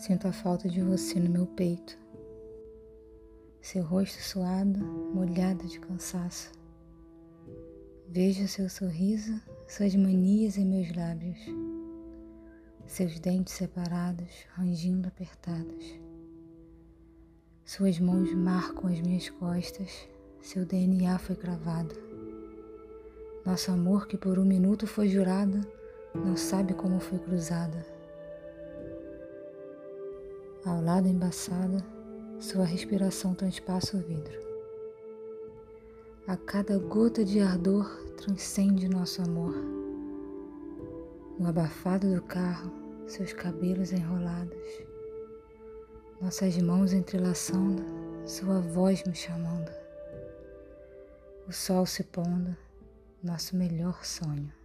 Sinto a falta de você no meu peito. Seu rosto suado, molhado de cansaço. Vejo seu sorriso, suas manias em meus lábios. Seus dentes separados, rangindo apertados. Suas mãos marcam as minhas costas, seu DNA foi cravado. Nosso amor, que por um minuto foi jurado, não sabe como foi cruzado. Ao lado embaçado, sua respiração transpassa o vidro. A cada gota de ardor transcende nosso amor. No abafado do carro, seus cabelos enrolados, nossas mãos entrelaçando, sua voz me chamando. O sol se pondo, nosso melhor sonho.